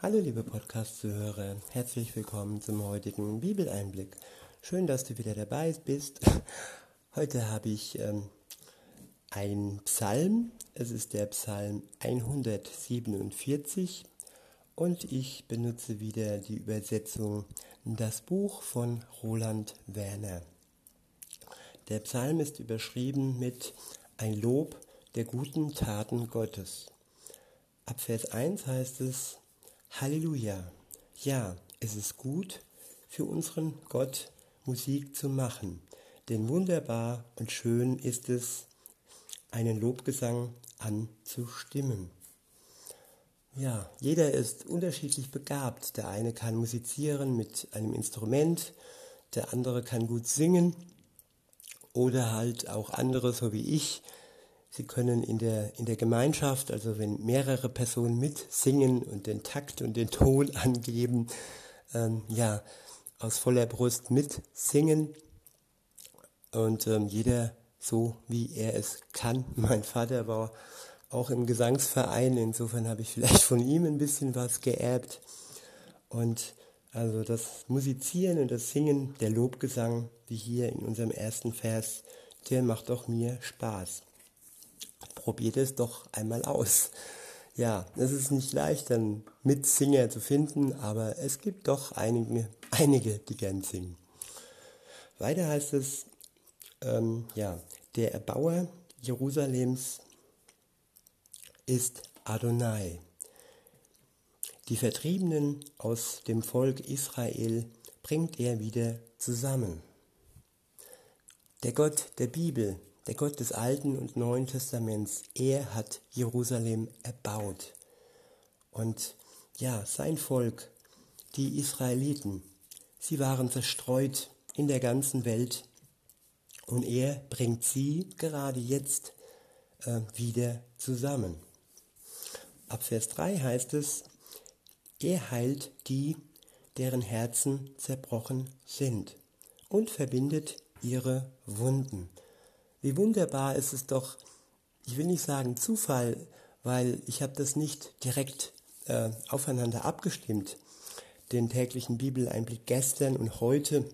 Hallo liebe Podcast-Zuhörer, herzlich willkommen zum heutigen Bibeleinblick. Schön, dass du wieder dabei bist. Heute habe ich ähm, einen Psalm, es ist der Psalm 147 und ich benutze wieder die Übersetzung Das Buch von Roland Werner. Der Psalm ist überschrieben mit Ein Lob der guten Taten Gottes. Ab Vers 1 heißt es, Halleluja, ja, es ist gut, für unseren Gott Musik zu machen, denn wunderbar und schön ist es, einen Lobgesang anzustimmen. Ja, jeder ist unterschiedlich begabt. Der eine kann musizieren mit einem Instrument, der andere kann gut singen oder halt auch andere, so wie ich, Sie können in der, in der Gemeinschaft, also wenn mehrere Personen mitsingen und den Takt und den Ton angeben, ähm, ja, aus voller Brust mitsingen und ähm, jeder so, wie er es kann. Mein Vater war auch im Gesangsverein, insofern habe ich vielleicht von ihm ein bisschen was geerbt. Und also das Musizieren und das Singen, der Lobgesang, wie hier in unserem ersten Vers, der macht doch mir Spaß probiert es doch einmal aus. Ja, es ist nicht leicht, dann Mitsinger zu finden, aber es gibt doch einige, einige die gern singen. Weiter heißt es, ähm, ja, der Erbauer Jerusalems ist Adonai. Die Vertriebenen aus dem Volk Israel bringt er wieder zusammen. Der Gott der Bibel der Gott des Alten und Neuen Testaments, er hat Jerusalem erbaut. Und ja, sein Volk, die Israeliten, sie waren zerstreut in der ganzen Welt und er bringt sie gerade jetzt äh, wieder zusammen. Ab Vers 3 heißt es, er heilt die, deren Herzen zerbrochen sind und verbindet ihre Wunden. Wie wunderbar ist es doch, ich will nicht sagen Zufall, weil ich habe das nicht direkt äh, aufeinander abgestimmt, den täglichen Bibeleinblick gestern und heute.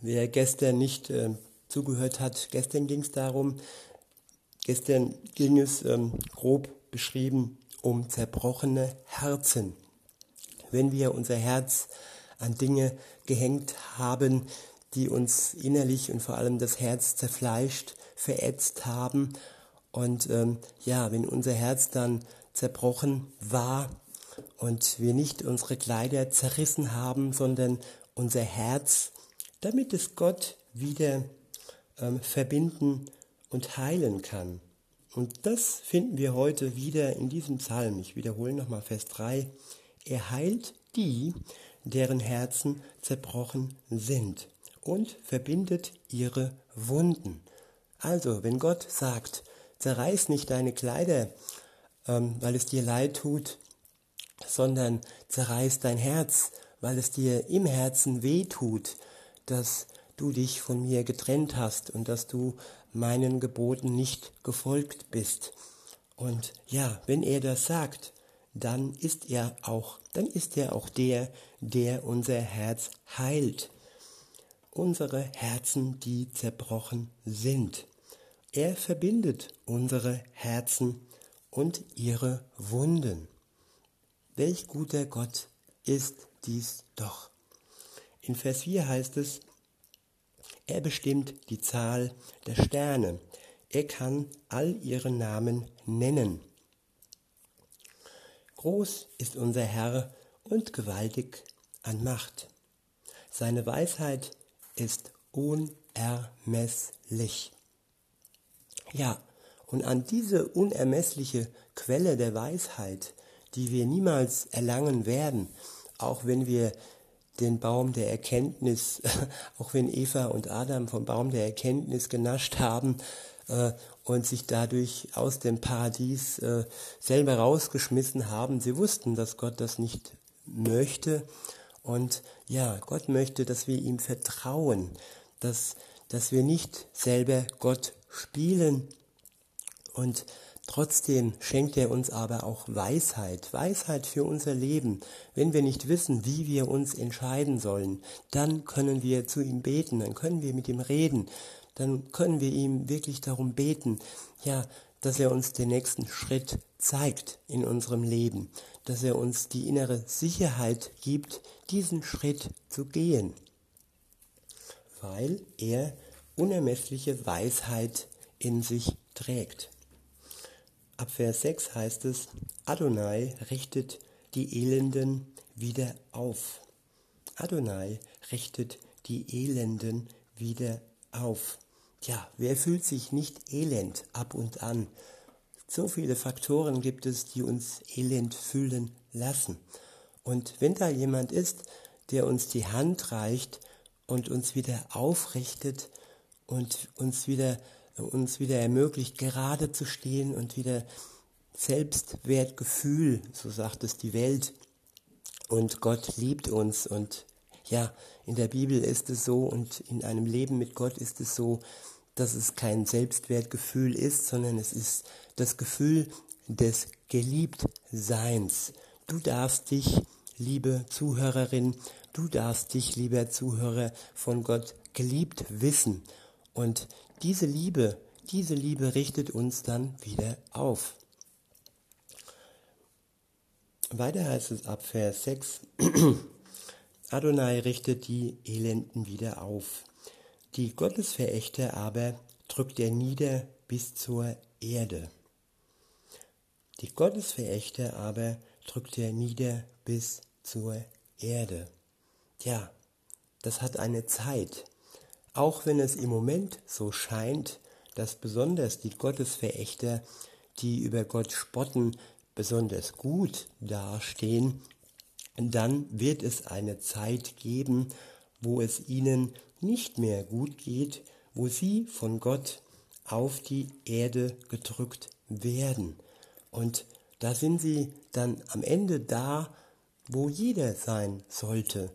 Wer gestern nicht äh, zugehört hat, gestern ging es darum, gestern ging es ähm, grob beschrieben um zerbrochene Herzen. Wenn wir unser Herz an Dinge gehängt haben, die uns innerlich und vor allem das Herz zerfleischt, verätzt haben. Und ähm, ja, wenn unser Herz dann zerbrochen war und wir nicht unsere Kleider zerrissen haben, sondern unser Herz, damit es Gott wieder ähm, verbinden und heilen kann. Und das finden wir heute wieder in diesem Psalm. Ich wiederhole nochmal Vers 3. Er heilt die, deren Herzen zerbrochen sind und verbindet ihre Wunden. Also, wenn Gott sagt, zerreiß nicht deine Kleider, ähm, weil es dir leid tut, sondern zerreiß dein Herz, weil es dir im Herzen weh tut, dass du dich von mir getrennt hast und dass du meinen Geboten nicht gefolgt bist. Und ja, wenn er das sagt, dann ist er auch, dann ist er auch der, der unser Herz heilt unsere Herzen, die zerbrochen sind. Er verbindet unsere Herzen und ihre Wunden. Welch guter Gott ist dies doch. In Vers 4 heißt es, er bestimmt die Zahl der Sterne. Er kann all ihre Namen nennen. Groß ist unser Herr und gewaltig an Macht. Seine Weisheit ist unermesslich. Ja, und an diese unermessliche Quelle der Weisheit, die wir niemals erlangen werden, auch wenn wir den Baum der Erkenntnis, auch wenn Eva und Adam vom Baum der Erkenntnis genascht haben äh, und sich dadurch aus dem Paradies äh, selber rausgeschmissen haben, sie wussten, dass Gott das nicht möchte und ja, Gott möchte, dass wir ihm vertrauen, dass, dass wir nicht selber Gott spielen und Trotzdem schenkt er uns aber auch Weisheit, Weisheit für unser Leben. Wenn wir nicht wissen, wie wir uns entscheiden sollen, dann können wir zu ihm beten, dann können wir mit ihm reden, dann können wir ihm wirklich darum beten, ja, dass er uns den nächsten Schritt zeigt in unserem Leben, dass er uns die innere Sicherheit gibt, diesen Schritt zu gehen, weil er unermessliche Weisheit in sich trägt. Ab Vers 6 heißt es, Adonai richtet die Elenden wieder auf. Adonai richtet die Elenden wieder auf. Tja, wer fühlt sich nicht elend ab und an? So viele Faktoren gibt es, die uns elend fühlen lassen. Und wenn da jemand ist, der uns die Hand reicht und uns wieder aufrichtet und uns wieder uns wieder ermöglicht, gerade zu stehen und wieder Selbstwertgefühl, so sagt es die Welt. Und Gott liebt uns und ja, in der Bibel ist es so und in einem Leben mit Gott ist es so, dass es kein Selbstwertgefühl ist, sondern es ist das Gefühl des Geliebtseins. Du darfst dich, liebe Zuhörerin, du darfst dich, lieber Zuhörer, von Gott geliebt wissen. Und diese Liebe, diese Liebe richtet uns dann wieder auf. Weiter heißt es ab Vers 6, Adonai richtet die Elenden wieder auf. Die Gottesverächter aber drückt er nieder bis zur Erde. Die Gottesverächter aber drückt er nieder bis zur Erde. Ja, das hat eine Zeit. Auch wenn es im Moment so scheint, dass besonders die Gottesverächter, die über Gott spotten, besonders gut dastehen, dann wird es eine Zeit geben, wo es ihnen nicht mehr gut geht, wo sie von Gott auf die Erde gedrückt werden. Und da sind sie dann am Ende da, wo jeder sein sollte.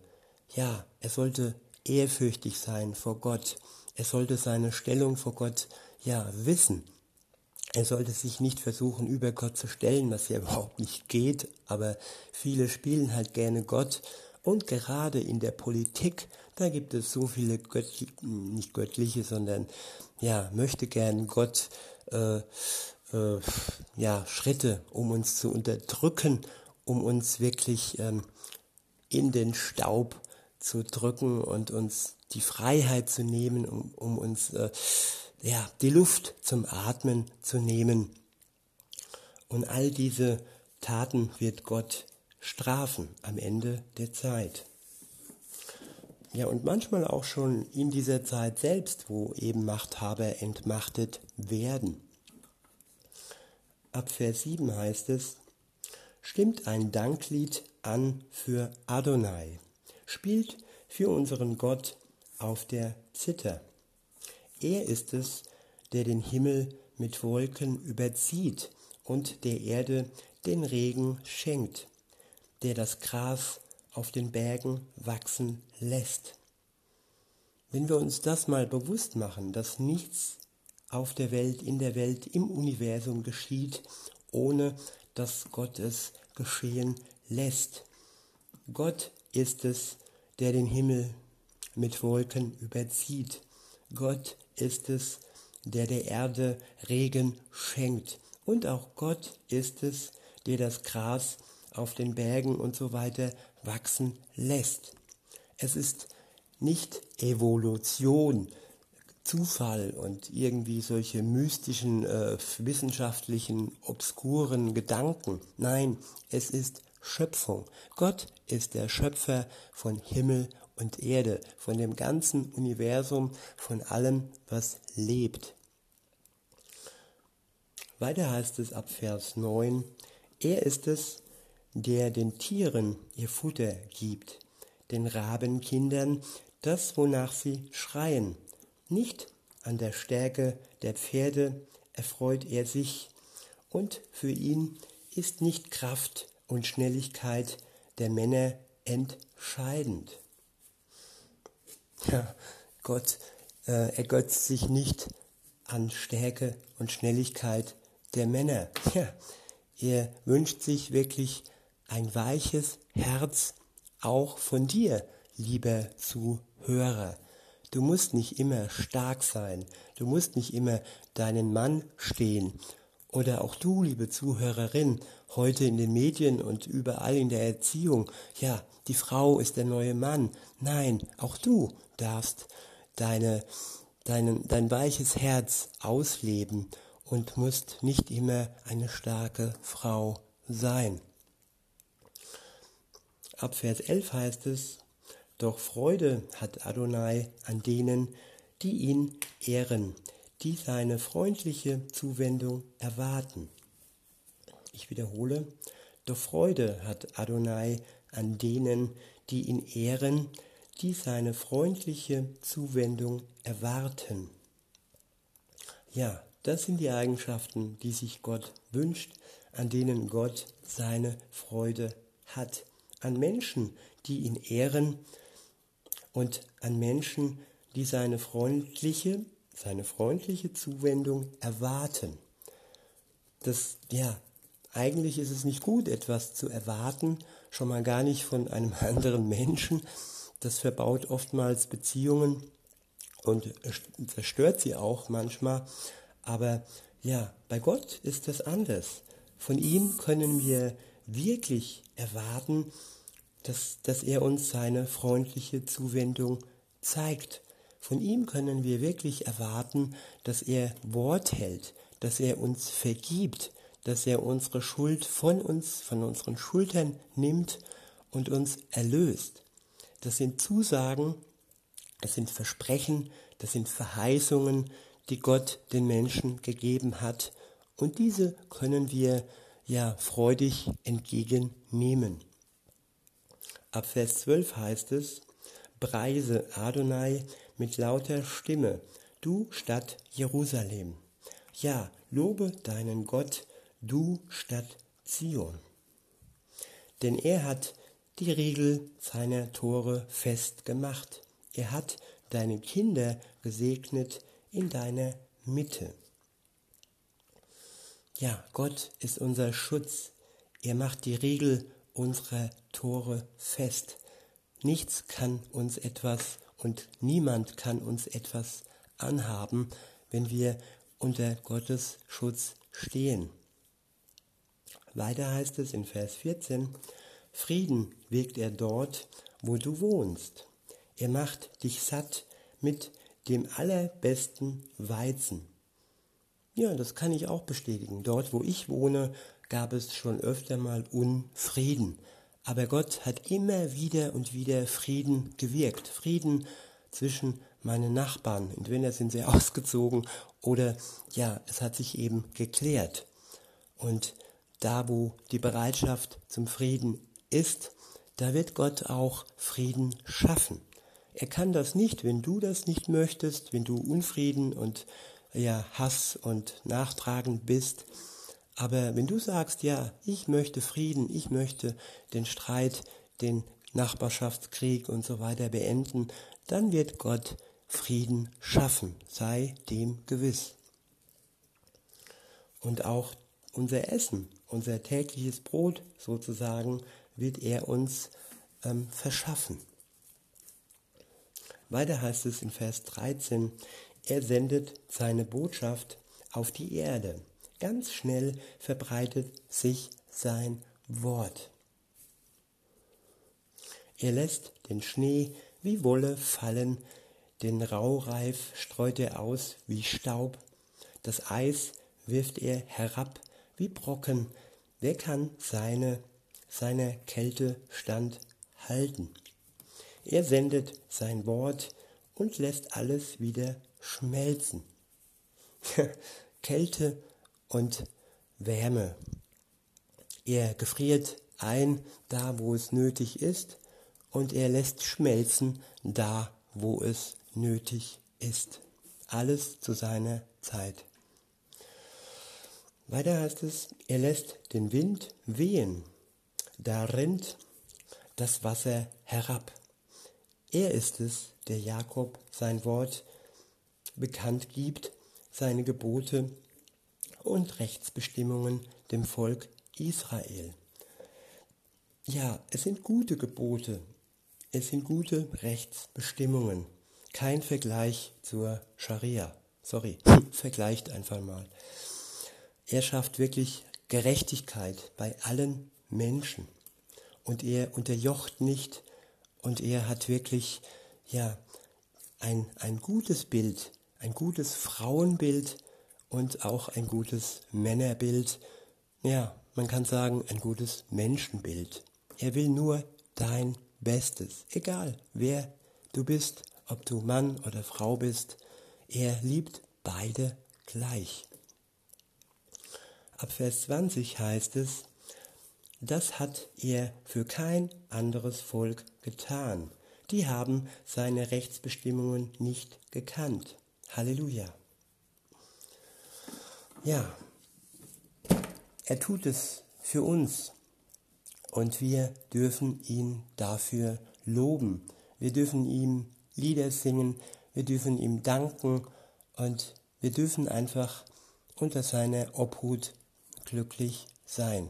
Ja, er sollte ehrfürchtig sein vor Gott. Er sollte seine Stellung vor Gott ja wissen. Er sollte sich nicht versuchen, über Gott zu stellen, was ja überhaupt nicht geht, aber viele spielen halt gerne Gott. Und gerade in der Politik, da gibt es so viele göttliche, nicht göttliche, sondern ja, möchte gern Gott äh, äh, ja, Schritte, um uns zu unterdrücken, um uns wirklich ähm, in den Staub zu drücken und uns die Freiheit zu nehmen, um, um uns äh, ja, die Luft zum Atmen zu nehmen. Und all diese Taten wird Gott strafen am Ende der Zeit. Ja, und manchmal auch schon in dieser Zeit selbst, wo eben Machthaber entmachtet werden. Ab Vers 7 heißt es, stimmt ein Danklied an für Adonai spielt für unseren Gott auf der Zither. Er ist es, der den Himmel mit Wolken überzieht und der Erde den Regen schenkt, der das Gras auf den Bergen wachsen lässt. Wenn wir uns das mal bewusst machen, dass nichts auf der Welt, in der Welt, im Universum geschieht, ohne dass Gott es geschehen lässt. Gott ist es, der den Himmel mit Wolken überzieht. Gott ist es, der der Erde Regen schenkt. Und auch Gott ist es, der das Gras auf den Bergen und so weiter wachsen lässt. Es ist nicht Evolution, Zufall und irgendwie solche mystischen, äh, wissenschaftlichen, obskuren Gedanken. Nein, es ist Schöpfung. Gott ist der Schöpfer von Himmel und Erde, von dem ganzen Universum, von allem, was lebt. Weiter heißt es ab Vers 9, er ist es, der den Tieren ihr Futter gibt, den Rabenkindern das, wonach sie schreien. Nicht an der Stärke der Pferde erfreut er sich, und für ihn ist nicht Kraft und Schnelligkeit der Männer entscheidend. Ja, Gott äh, ergötzt sich nicht an Stärke und Schnelligkeit der Männer. Ja, er wünscht sich wirklich ein weiches Herz auch von dir, lieber Zuhörer. Du musst nicht immer stark sein, du musst nicht immer deinen Mann stehen. Oder auch du, liebe Zuhörerin, heute in den Medien und überall in der Erziehung, ja, die Frau ist der neue Mann. Nein, auch du darfst deine, deinen, dein weiches Herz ausleben und musst nicht immer eine starke Frau sein. Ab Vers 11 heißt es, doch Freude hat Adonai an denen, die ihn ehren, die seine freundliche Zuwendung erwarten. Ich wiederhole, doch Freude hat Adonai an denen, die ihn ehren, die seine freundliche Zuwendung erwarten. Ja, das sind die Eigenschaften, die sich Gott wünscht, an denen Gott seine Freude hat. An Menschen, die ihn ehren und an Menschen, die seine freundliche, seine freundliche Zuwendung erwarten. Das, ja, eigentlich ist es nicht gut, etwas zu erwarten, schon mal gar nicht von einem anderen Menschen. Das verbaut oftmals Beziehungen und zerstört sie auch manchmal. Aber ja, bei Gott ist das anders. Von ihm können wir wirklich erwarten, dass, dass er uns seine freundliche Zuwendung zeigt. Von ihm können wir wirklich erwarten, dass er Wort hält, dass er uns vergibt, dass er unsere Schuld von uns, von unseren Schultern nimmt und uns erlöst. Das sind Zusagen, das sind Versprechen, das sind Verheißungen, die Gott den Menschen gegeben hat. Und diese können wir ja freudig entgegennehmen. Ab Vers 12 heißt es, Preise Adonai mit lauter Stimme, du Stadt Jerusalem. Ja, lobe deinen Gott, du Stadt Zion. Denn er hat die Riegel seiner Tore festgemacht. Er hat deine Kinder gesegnet in deiner Mitte. Ja, Gott ist unser Schutz. Er macht die Riegel unserer Tore fest. Nichts kann uns etwas und niemand kann uns etwas anhaben, wenn wir unter Gottes Schutz stehen. Weiter heißt es in Vers 14, Frieden wirkt er dort, wo du wohnst. Er macht dich satt mit dem allerbesten Weizen. Ja, das kann ich auch bestätigen. Dort, wo ich wohne, gab es schon öfter mal Unfrieden. Aber Gott hat immer wieder und wieder Frieden gewirkt. Frieden zwischen meinen Nachbarn. Entweder sind sie ausgezogen oder ja, es hat sich eben geklärt. Und da, wo die Bereitschaft zum Frieden ist, da wird Gott auch Frieden schaffen. Er kann das nicht, wenn du das nicht möchtest, wenn du Unfrieden und ja, Hass und nachtragend bist. Aber wenn du sagst, ja, ich möchte Frieden, ich möchte den Streit, den Nachbarschaftskrieg und so weiter beenden, dann wird Gott Frieden schaffen, sei dem gewiss. Und auch unser Essen, unser tägliches Brot sozusagen, wird er uns ähm, verschaffen. Weiter heißt es in Vers 13, er sendet seine Botschaft auf die Erde. Ganz schnell verbreitet sich sein Wort. Er lässt den Schnee wie Wolle fallen, den Raureif streut er aus wie Staub, das Eis wirft er herab wie Brocken, wer kann seine, seiner Kälte stand halten? Er sendet sein Wort und lässt alles wieder schmelzen. Kälte und Wärme. Er gefriert ein da, wo es nötig ist, und er lässt schmelzen da, wo es nötig ist. Alles zu seiner Zeit. Weiter heißt es, er lässt den Wind wehen, da rinnt das Wasser herab. Er ist es, der Jakob sein Wort bekannt gibt, seine Gebote und Rechtsbestimmungen dem Volk Israel. Ja, es sind gute Gebote, es sind gute Rechtsbestimmungen, kein Vergleich zur Scharia. Sorry, vergleicht einfach mal. Er schafft wirklich Gerechtigkeit bei allen Menschen und er unterjocht nicht und er hat wirklich ja ein, ein gutes Bild, ein gutes Frauenbild und auch ein gutes Männerbild. Ja, man kann sagen, ein gutes Menschenbild. Er will nur dein Bestes, egal wer du bist, ob du Mann oder Frau bist. Er liebt beide gleich. Ab Vers 20 heißt es, das hat er für kein anderes Volk getan. Die haben seine Rechtsbestimmungen nicht gekannt. Halleluja. Ja, er tut es für uns und wir dürfen ihn dafür loben. Wir dürfen ihm Lieder singen, wir dürfen ihm danken und wir dürfen einfach unter seiner Obhut glücklich sein.